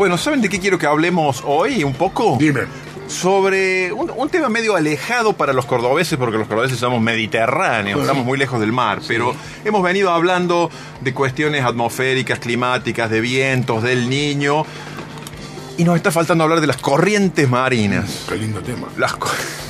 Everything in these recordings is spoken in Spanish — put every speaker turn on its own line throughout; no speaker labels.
Bueno, ¿saben de qué quiero que hablemos hoy un poco?
Dime.
Sobre un, un tema medio alejado para los cordobeses, porque los cordobeses somos mediterráneos, estamos muy lejos del mar, pero hemos venido hablando de cuestiones atmosféricas, climáticas, de vientos, del niño, y nos está faltando hablar de las corrientes marinas.
Qué lindo tema.
Las co-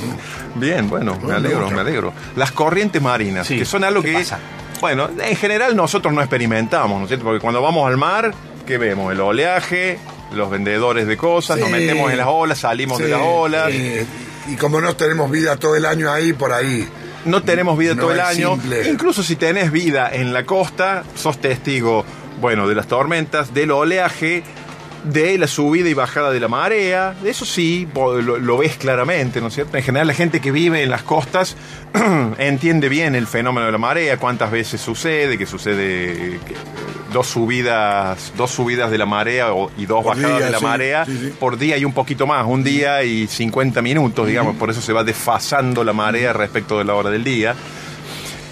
Bien, bueno, me alegro, me alegro. Las corrientes marinas,
Sí,
que son algo
¿qué
que,
pasa?
bueno, en general nosotros no experimentamos, ¿no es cierto? Porque cuando vamos al mar, ¿qué vemos? El oleaje, los vendedores de cosas, nos metemos en las olas, salimos de las olas.
sí. Y como no tenemos vida todo el año ahí, por ahí.
No tenemos vida
No
todo el año.
simple.
Incluso si tenés vida en la costa, sos testigo, bueno, de las tormentas, del oleaje, de la subida y bajada de la marea. Eso sí, lo, lo ves claramente, ¿no es cierto? En general, la gente que vive en las costas entiende bien el fenómeno de la marea, cuántas veces sucede, que sucede dos subidas, dos subidas de la marea o- y dos
Por
bajadas
día,
de la
sí,
marea
sí, sí.
por día y un poquito más, un día y 50 minutos, digamos, por eso se va desfasando la marea respecto de la hora del día.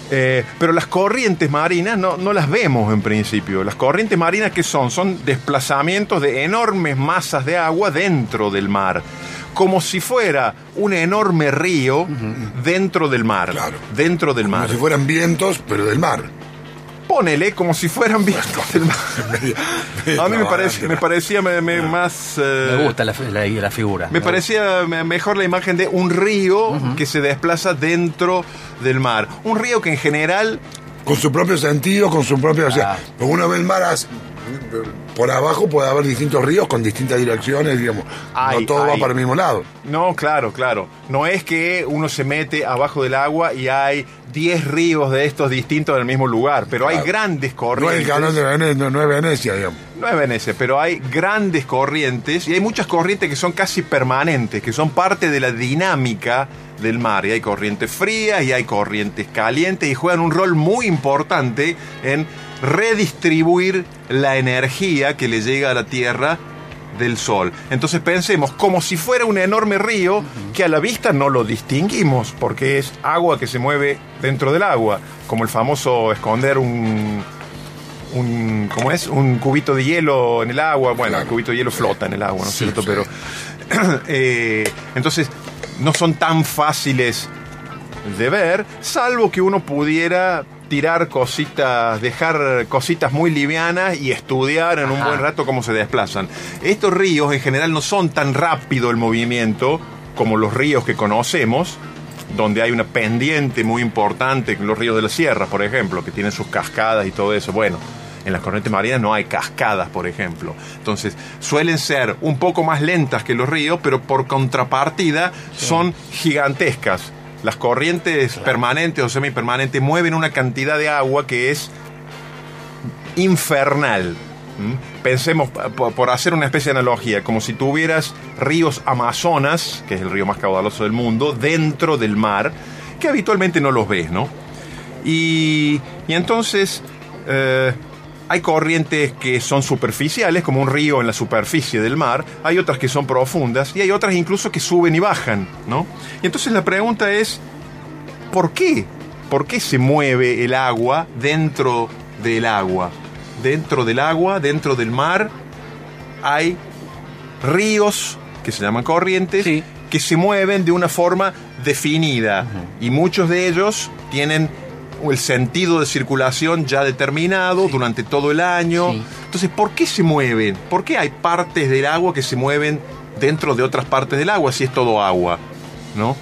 Eh, pero las corrientes marinas no, no las vemos en principio. Las corrientes marinas, ¿qué son? Son desplazamientos de enormes masas de agua dentro del mar. Como si fuera un enorme río dentro del mar.
Claro.
Dentro del
Como
mar.
si fueran vientos, pero del mar.
Ponele como si fueran vientos del mar. A mí me, parece, me parecía me- me más... eh,
Me gusta la, la- la figura.
Me parecía me- mejor la imagen de un río que se desplaza dentro del mar. Un río que en general
Con su propio sentido, con su propio. O sea,
Ah.
porque uno ve el mar as- por abajo, puede haber distintos ríos con distintas direcciones, digamos.
Ay,
no todo
ay.
va para el mismo lado.
No, claro, claro. No es que uno se mete abajo del agua y hay 10 ríos de estos distintos en el mismo lugar, pero hay grandes
No es
corrientes.
el canal de Venecia, no, no es Venecia, digamos.
No es Venecia, pero hay grandes corrientes y hay muchas corrientes que son casi permanentes, que son parte de la dinámica del mar. Y hay corrientes frías y hay corrientes calientes y juegan un rol muy importante en redistribuir la energía que le llega a la Tierra del Sol. Entonces pensemos como si fuera un enorme río que a la vista no lo distinguimos porque es agua que se mueve dentro del agua, como el famoso esconder un, un ¿cómo es? un cubito de hielo en el agua. Bueno,
Claro.
el cubito de hielo flota en el agua, ¿no es
Sí,
cierto?
sí.
Pero eh, entonces no son tan fáciles de ver, salvo que uno pudiera tirar cositas, dejar cositas muy livianas y estudiar en un buen rato cómo se desplazan. Estos ríos en general no son tan rápido el movimiento como los ríos que conocemos, donde hay una pendiente muy importante, los ríos de la sierra, por ejemplo, que tienen sus cascadas y todo eso. Bueno, en las corrientes marinas no hay cascadas, por ejemplo. Entonces, suelen ser un poco más lentas que los ríos, pero por contrapartida son gigantescas. Las corrientes permanentes o semipermanentes mueven una cantidad de agua que es infernal. ¿Mm? Pensemos, por, por hacer una especie de analogía, como si tuvieras ríos Amazonas, que es el río más caudaloso del mundo, dentro del mar, que habitualmente no los ves, ¿no? Y, y entonces eh, hay corrientes que son superficiales, como un río en la superficie del mar, hay otras que son profundas y hay otras incluso que suben y bajan, ¿no? Y entonces la pregunta es, ¿por qué? ¿Por qué se mueve el agua dentro del agua? Dentro del agua, dentro del mar, hay ríos que se llaman corrientes
Sí.
que se mueven de una forma definida y muchos de ellos tienen el sentido de circulación ya determinado durante todo el año.
Sí.
Entonces, ¿por qué se mueven? ¿Por qué hay partes del agua que se mueven dentro de otras partes del agua si es todo agua? ¿No?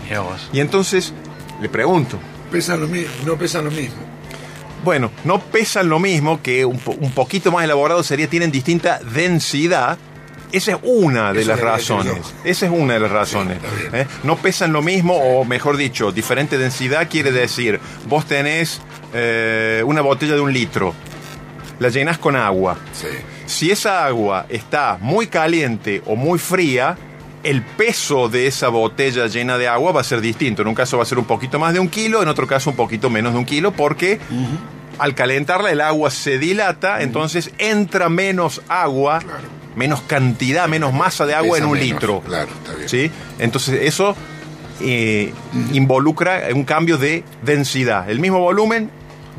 Y entonces le pregunto,
Pesan lo mismo, no pesan lo mismo.
bueno, no pesan lo mismo, que un, po- un poquito más elaborado sería, tienen distinta densidad. Esa es una de
Eso
las razones. Esa es una de las razones. ¿eh? No pesan lo mismo, o mejor dicho, diferente densidad quiere decir, vos tenés eh, una botella de un litro, la llenás con agua.
Sí.
Si esa agua está muy caliente o muy fría, el peso de esa botella llena de agua va a ser distinto. En un caso va a ser un poquito más de un kilo, en otro caso un poquito menos de un kilo, porque al calentarla el agua se dilata, entonces entra menos agua,
Claro.
Menos cantidad, menos masa de agua
Pesa
en un
menos,
litro.
Claro, está bien.
¿Sí? Entonces eso eh, involucra un cambio de densidad. El mismo volumen,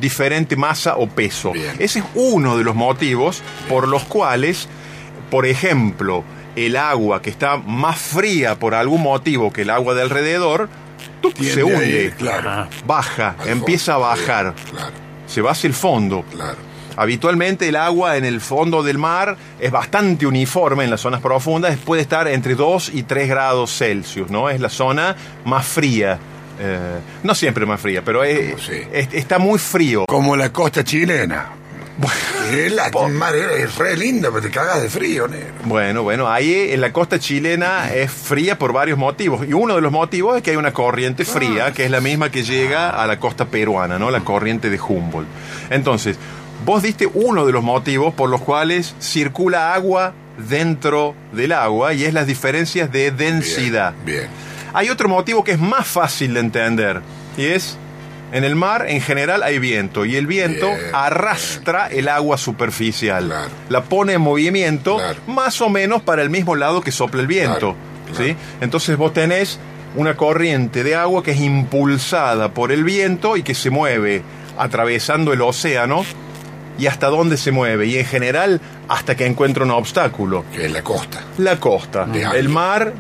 diferente masa o peso.
Bien.
Ese es uno de los motivos por los cuales por ejemplo, el agua que está más fría por algún motivo que el agua de alrededor, se hunde,
claro.
Baja,
Al
empieza a bajar,
Claro,
se va hacia el fondo.
claro.
Habitualmente el agua en el fondo del mar es bastante uniforme en las zonas profundas, puede estar entre 2 y 3 grados Celsius, ¿no? Es la zona más fría. eh, no siempre más fría, pero es-
Sí.
es- está muy frío.
Como la costa chilena. es la mar es re linda, pero te cagas de frío, negro.
Bueno, bueno, ahí en la costa chilena es fría por varios motivos. Y uno de los motivos es que hay una corriente fría, que es la misma que llega a la costa peruana, ¿no? La corriente de Humboldt. Entonces, vos diste uno de los motivos por los cuales circula agua dentro del agua y es las diferencias de densidad.
Bien.
Hay otro motivo que es más fácil de entender y es en el mar en general hay viento y el viento
Bien,
arrastra el agua superficial,
Claro.
la pone en movimiento
Claro.
más o menos para el mismo lado que sopla el viento,
Claro,
¿sí? Entonces vos tenés una corriente de agua que es impulsada por el viento y que se mueve atravesando el océano y hasta dónde se mueve y en general hasta que encuentra un obstáculo.
Que es la costa.
La costa.
De
El mar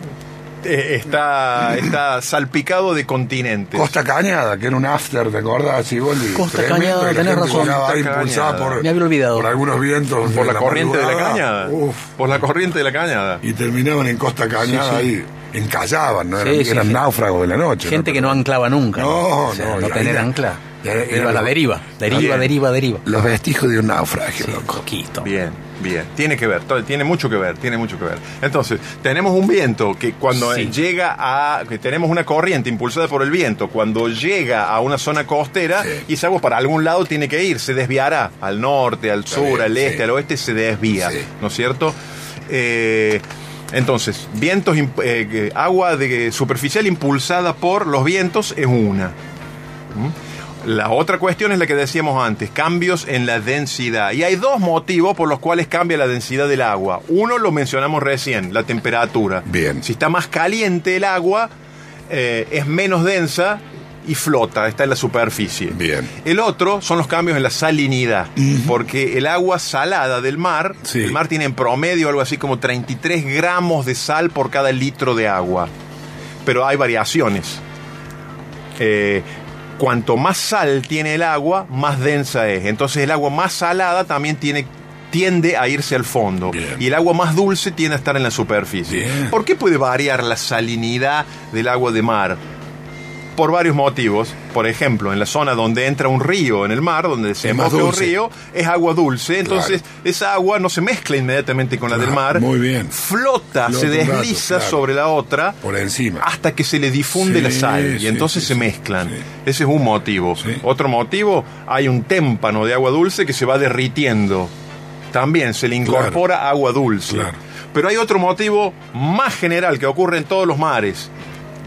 eh, está, está salpicado de continentes.
Costa Cañada, que era un after, ¿te acordás? Sí, Boldi?
Costa
Tremendo,
Cañada, tenés razón.
Costa
impulsada por,
Me había olvidado.
por algunos vientos.
Por
de
la corriente de la cañada.
Uf,
Por la corriente de la cañada.
y terminaban en Costa Cañada
Sí, sí.
ahí. Encallaban, ¿no?
Sí,
Eran,
sí,
eran
sí.
náufragos de la noche.
Gente que no anclaba nunca.
No,
O sea,
no,
no
y
tener
ahí-
ancla.
Y ahí-
Iba a la deriva. Deriva,
Bien.
deriva, deriva.
Los vestigios de un naufragio,
Sí,
loco.
poquito.
Bien, bien. Tiene que ver, tiene mucho que ver, tiene mucho que ver. Entonces, tenemos un viento que cuando
Sí.
llega a. que tenemos una corriente impulsada por el viento, cuando llega a una zona costera
Sí.
y agua para algún lado tiene que ir, se desviará al norte, al sur,
bien,
al este, al oeste, se desvía. ¿no es cierto? Eh, entonces, vientos, eh, agua de superficial impulsada por los vientos es una. La otra cuestión es la que decíamos antes, cambios en la densidad. Y hay dos motivos por los cuales cambia la densidad del agua. Uno lo mencionamos recién, la temperatura.
Bien.
Si está más caliente el agua, eh, es menos densa y flota, está en la superficie.
Bien.
El otro son los cambios en la salinidad, porque el agua salada del mar,
Sí.
el mar tiene en promedio algo así como 33 gramos de sal por cada litro de agua. Pero hay variaciones. Eh, cuanto más sal tiene el agua, más densa es. Entonces el agua más salada también tiene tiende a irse al fondo
Bien.
y el agua más dulce tiende a estar en la superficie.
Bien.
¿Por qué puede variar la salinidad del agua de mar? Por varios motivos. Por ejemplo, en la zona donde entra un río en el mar, donde se emboca un río, es agua dulce. Entonces,
Claro.
esa agua no se mezcla inmediatamente con la del
Ah,
mar.
muy bien.
Flota,
Flota
se
rato,
desliza
claro.
sobre la otra
Por encima.
hasta que se le difunde
Sí,
la sal y entonces
sí,
se mezclan. Ese es un motivo. Otro motivo, hay un témpano de agua dulce que se va derritiendo. También se le incorpora agua dulce.
Claro.
Pero hay otro motivo más general que ocurre en todos los mares.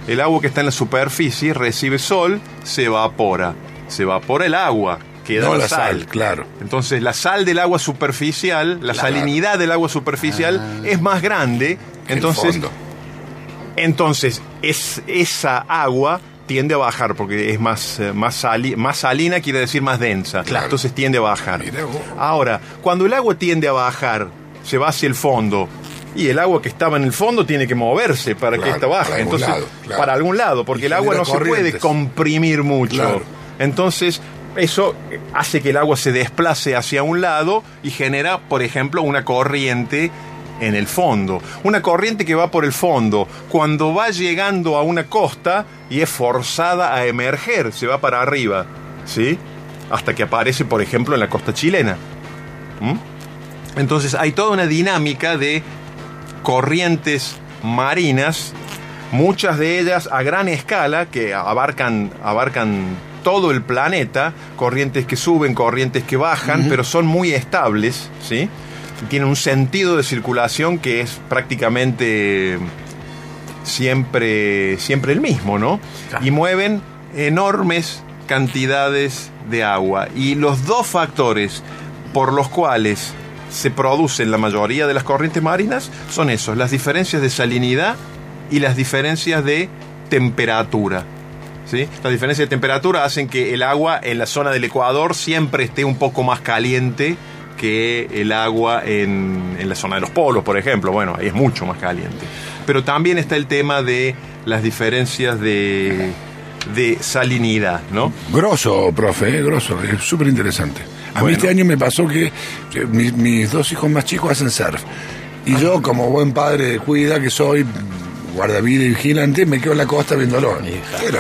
El agua que está en la superficie recibe sol, se evapora. Se evapora el agua, queda
No
la,
la
sal.
sal, claro.
Entonces la sal del agua superficial, la salinidad del agua superficial es más grande.
El
Entonces
fondo.
entonces, es, esa agua tiende a bajar porque es más, eh, más, sali- más salina, quiere decir más densa.
Claro.
Entonces tiende a bajar. Ahora, cuando el agua tiende a bajar, se va hacia el fondo. Y el agua que estaba en el fondo tiene que moverse para
Claro,
que esta baje.
para algún
Entonces,
lado, claro.
para algún lado, porque
Y
el agua no se puede comprimir mucho.
Claro.
Entonces, eso hace que el agua se desplace hacia un lado y genera, por ejemplo, una corriente en el fondo. Una corriente que va por el fondo. Cuando va llegando a una costa y es forzada a emerger, se va para arriba. ¿Sí? Hasta que aparece, por ejemplo, en la costa chilena. ¿Mm? Entonces hay toda una dinámica de corrientes marinas, muchas de ellas a gran escala que abarcan, abarcan todo el planeta, corrientes que suben, corrientes que bajan, pero son muy estables, ¿sí? Tienen un sentido de circulación que es prácticamente siempre, siempre el mismo, ¿no?
Claro.
Y mueven enormes cantidades de agua. Y los dos factores por los cuales se producen la mayoría de las corrientes marinas son esos, las diferencias de salinidad y las diferencias de temperatura. ¿sí? Las diferencias de temperatura hacen que el agua en la zona del Ecuador siempre esté un poco más caliente que el agua en, en la zona de los polos, por ejemplo. Bueno, ahí es mucho más caliente. Pero también está el tema de las diferencias de, de salinidad, ¿no?
Grosso, profe, eh, grosso, es súper interesante. A mí este año me pasó que, mis, mis dos hijos más chicos hacen surf. Y yo, como buen padre de cuida que soy, guardavida y vigilante, me quedo en la costa viéndolo. Quiero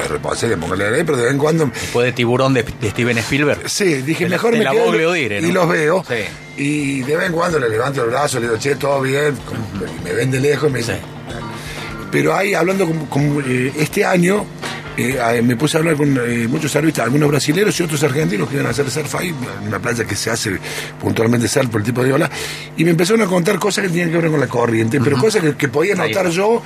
la ley, pero de vez en cuando
Después de Tiburón de, de Steven Spielberg.
Sí, dije,
De
mejor
de
me
la
quedo
Odire,
y
¿no?
los veo.
Sí.
Y de vez en cuando le levanto el brazo, le digo, che, todo bien. Y me ven de lejos y me dicen.
Sí.
Pero ahí, hablando con, eh, este año, eh, eh, me puse a hablar con eh, muchos servicios, algunos brasileños y otros argentinos que iban a hacer surf ahí, una playa que se hace puntualmente surf por el tipo de ola. Y me empezaron a contar cosas que tenían que ver con la corriente, pero cosas que, que podía notar yo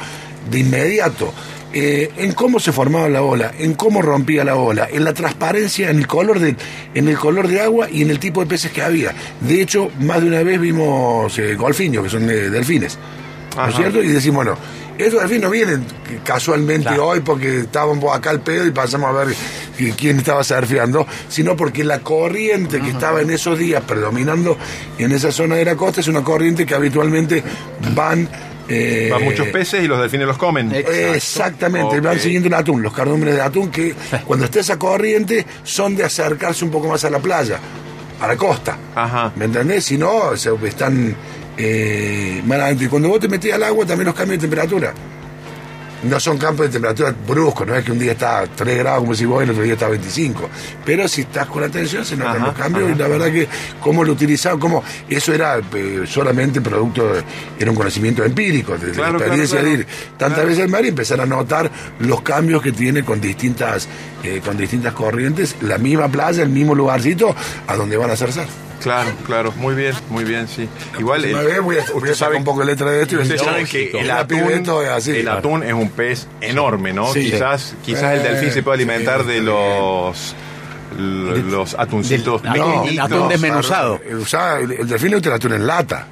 de inmediato. eh, en cómo se formaba la ola, en cómo rompía la ola, en la transparencia, en el color de, en el color de agua y en el tipo de peces que había. De hecho, más de una vez vimos eh, golfiños, que son eh, delfines. ¿No es cierto? Y decimos, bueno, estos delfines no vienen casualmente
Claro.
hoy porque estábamos acá al pedo y pasamos a ver qui- quién estaba surfeando, sino porque la corriente que estaba en esos días predominando en esa zona de la costa es una corriente que habitualmente van... eh,
Van muchos peces y los delfines los comen.
Exactamente,
Ok.
van siguiendo el atún, los cardúmenes de atún que cuando está esa corriente son de acercarse un poco más a la playa, a la costa.
Ajá.
¿Me entendés? Si no, se- están eh. Y cuando vos te metés al agua, también los cambios de temperatura. No son campos de temperatura bruscos, no es que un día está a 3 grados como si vos y el otro día está a 25. Pero si estás con atención, se notan
Ajá,
los cambios
ajá.
y la verdad que cómo lo utilizaban, cómo eso era eh, solamente producto, de- era un conocimiento empírico, de,
Claro,
la experiencia
claro,
de ir tantas veces al mar y empezar a notar los cambios que tiene con distintas, eh, con distintas corrientes, la misma playa, el mismo lugarcito a donde van a hacer surf.
Claro, claro, muy bien, muy bien, sí. Igual, el-
vez voy a- voy a
ustedes
sacar
saben-
un poco de letra de esto y
Ustedes saben que el atún,
es así.
el
Claro.
atún es un pez enorme, ¿no?
Sí.
quizás, quizás el
Eh,
delfín se puede alimentar
sí,
de los los atuncitos
del- atún desmenuzado.
El, el- el delfín no te la atún en lata.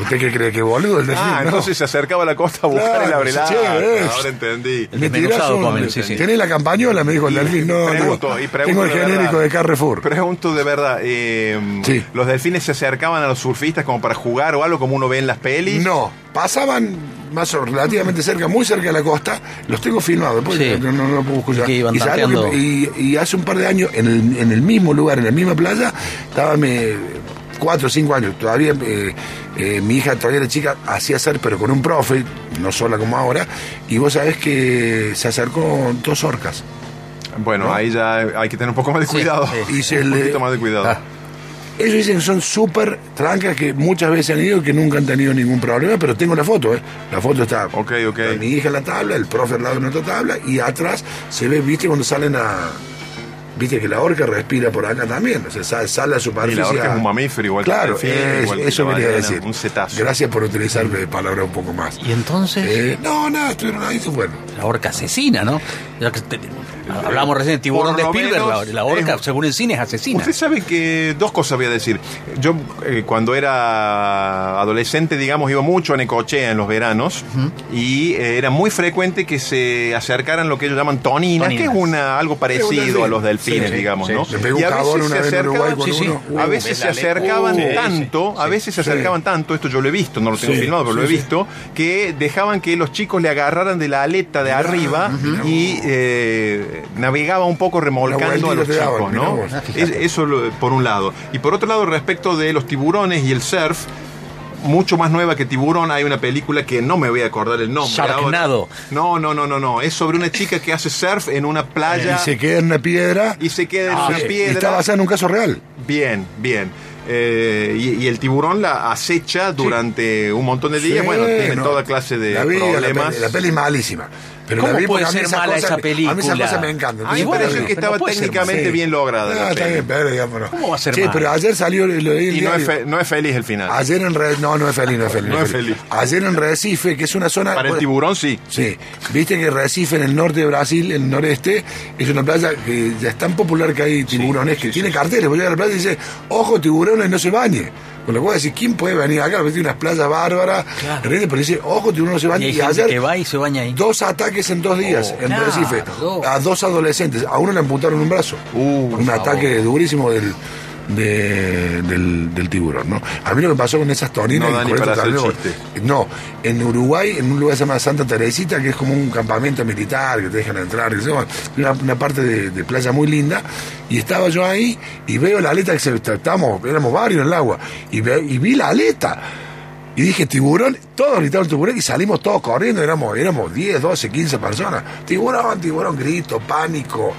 ¿Usted qué cree que boludo? El de
ah,
no.
entonces se acercaba a la costa a buscar el abrelado.
Sí,
Ahora entendí.
El desmenuzado, comen, sí, sí.
¿Tenés la campañola? Me dijo el delfín. No,
pregunto,
no. Tengo el genérico
verdad.
de Carrefour.
Pregunto de verdad. Eh,
sí.
¿Los delfines se acercaban a los surfistas como para jugar o algo como uno ve en las pelis?
No, pasaban más o relativamente cerca, muy cerca de la costa. Los tengo filmados, después no, no, no, puedo escuchar. Y,
y,
que, y, y, hace un par de años, en el, en el mismo lugar, en la misma playa, estaba me, cuatro o cinco años, todavía eh, eh, mi hija todavía era chica, hacía hacer, pero con un profe, no sola como ahora, y vos sabés que se acercó dos orcas.
Bueno, ahí ya hay que tener un poco más de cuidado.
Y
un poquito más de cuidado.
Ah.
Ellos dicen que son súper trancas, que muchas veces han ido, que nunca han tenido ningún problema, pero tengo la foto, ¿eh? La foto está.
Ok, ok.
Mi hija en la tabla, el profe al lado en otra tabla, y atrás se ve, viste, cuando salen a Viste que la orca respira por acá también, o sea, sale, sale a
Y
superficie.
la orca es un mamífero igual
Claro,
que el delfín,
es-
igual que
eso
la
quería decir.
Un cetáceo.
Gracias por utilizar palabras un poco más.
Y entonces,
Eh, no, nada, estuvieron ahí, bueno.
la orca asesina, ¿no? Ya que te- hablamos recién de tiburón
Por
de Spielberg, la,
menos
la orca,
es-
según el cine, es asesina.
Usted sabe que dos cosas voy a decir. Yo eh, cuando era adolescente, digamos, iba mucho a Necochea en los veranos y eh, era muy frecuente que se acercaran lo que ellos llaman toninas,
Toninas.
que es una algo parecido a los delfines,
Sí, sí,
digamos,
sí.
¿no? Y a veces se acercaban,
uno. Uh,
a veces se acercaban
Uh,
tanto,
sí,
a
sí.
veces se
Sí.
acercaban tanto, esto yo lo he visto, no lo tengo
Sí,
filmado, pero lo he visto, que dejaban que los chicos le agarraran de la aleta de arriba y eh, navegaba un poco remolcando a los chicos, ¿no? Es- eso lo- por un lado. Y por otro lado, respecto de los tiburones y el surf, mucho más nueva que Tiburón, hay una película que no me voy a acordar el nombre.
Sharknado.
No, no, no, no, no. Es sobre una chica que hace surf en una playa
Y se queda en una piedra.
y se queda en
Ah,
una
sí.
y
piedra.
está basada en un caso real.
Bien, bien. Eh, y, y el tiburón la acecha durante un montón de días.
Sí,
bueno, tiene
no.
toda clase de
La vi, la
problemas.
peli- La peli, es malísima. Pero
¿Cómo
vi
puede ser mala esa
A mí
película?
cosas me encantan.
A mí me
pero-
que
no
estaba técnicamente bien lograda.
Ah, está bien, pero digamos,
¿Cómo va a ser
Sí, pero ayer salió lo
Y no es, fe- no es feliz el final.
Ayer en Re- no, no es feliz, no es feliz.
No es feliz.
Ayer en Recife, que es una zona.
Para el tiburón sí.
Sí, viste que Recife en el norte de Brasil, en el noreste, es una playa que ya es tan popular que hay tiburones, que tiene carteles, llegas a la playa y dice, ojo tiburones, no se bañe. Con lo cual decir, ¿quién puede venir acá? Tiene unas playas bárbaras,
Claro.
pero dice, ojo tiburones, no se
y hay
Y,
gente
ayer,
que va y se baña ahí.
dos ataques en dos días
Oh,
en
claro,
Recife,
dos.
a dos adolescentes. A uno le amputaron un brazo.
Uh,
un ataque durísimo del, de- del, del tiburón, ¿no? A mí lo que pasó con esas toninas...
No
y
da ni
con
para hacer.
No, en Uruguay, en un lugar que se llama Santa Teresita, que es como un campamento militar, que te dejan entrar, que se llama, una, una parte de, de playa muy linda, y estaba yo ahí y veo la aleta que se... Estábamos, éramos varios en el agua, y, ve- y vi la aleta. Y dije, tiburón, todos gritaron tiburón y salimos todos corriendo, éramos, éramos 10, 12, 15 personas. Tiburón, tiburón, grito, pánico,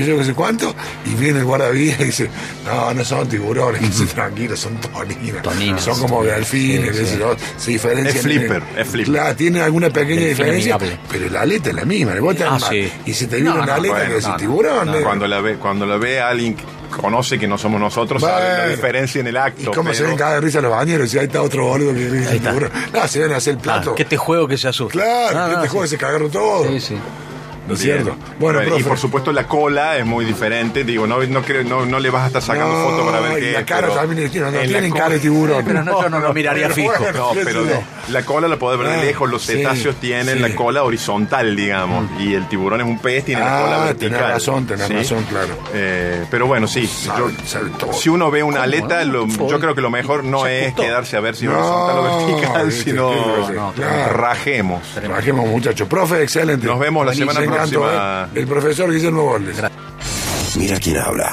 que yo qué sé cuánto. Y viene el guardavidas y dice, no, no son tiburones, dice, tranquilo, son toninas.
Toninas.
Son como delfines,
Sí, sí.
se diferencian.
Es flipper, es flipper.
Claro, tiene alguna pequeña diferencia, pero la aleta es la misma. Vos te
Ah, sí.
Y si te viene
No,
una
no,
aleta
bueno,
que es
no,
el
no.
tiburón.
No,
eh,
Cuando la ve, cuando la ve alguien que conoce que no somos nosotros, sabe la
Bueno.
diferencia en el acto.
Y cómo se ven cada risa los bañeros, y ahí está otro boludo que dice. No, se deben hacer el plato.
Ah, que te juego que se asusta.
Claro,
Ah,
que
ah,
este juego se cagaron todos.
Sí, sí.
¿No es cierto? Bueno,
y
profe.
por supuesto la cola es muy diferente. Digo, no, no, creo- no, no le vas a estar sacando
No,
fotos para ver
y
qué
la
es,
cara
pero
también no
la
tienen cara de tiburón.
Pero no, yo no lo miraría
Pero
fijo.
bueno,
No, pero
yo.
la cola la podés ver de
Ah,
lejos. Los
sí,
cetáceos tienen
sí.
la cola horizontal, digamos. Y el tiburón es un pez, tiene la cola
Ah,
vertical.
tenés razón, tenés
¿sí?
razón, claro.
Eh, pero bueno, sí. Yo- si uno ve una aleta,
no?
lo- yo creo que lo mejor no es quedarse a ver si es
No,
horizontal o vertical, sino
no,
rajemos.
Trabajemos, muchachos. Profe, excelente.
Nos vemos la semana
Encantó. ¿eh? El profesor Guillermo Borges.
Mira quién habla.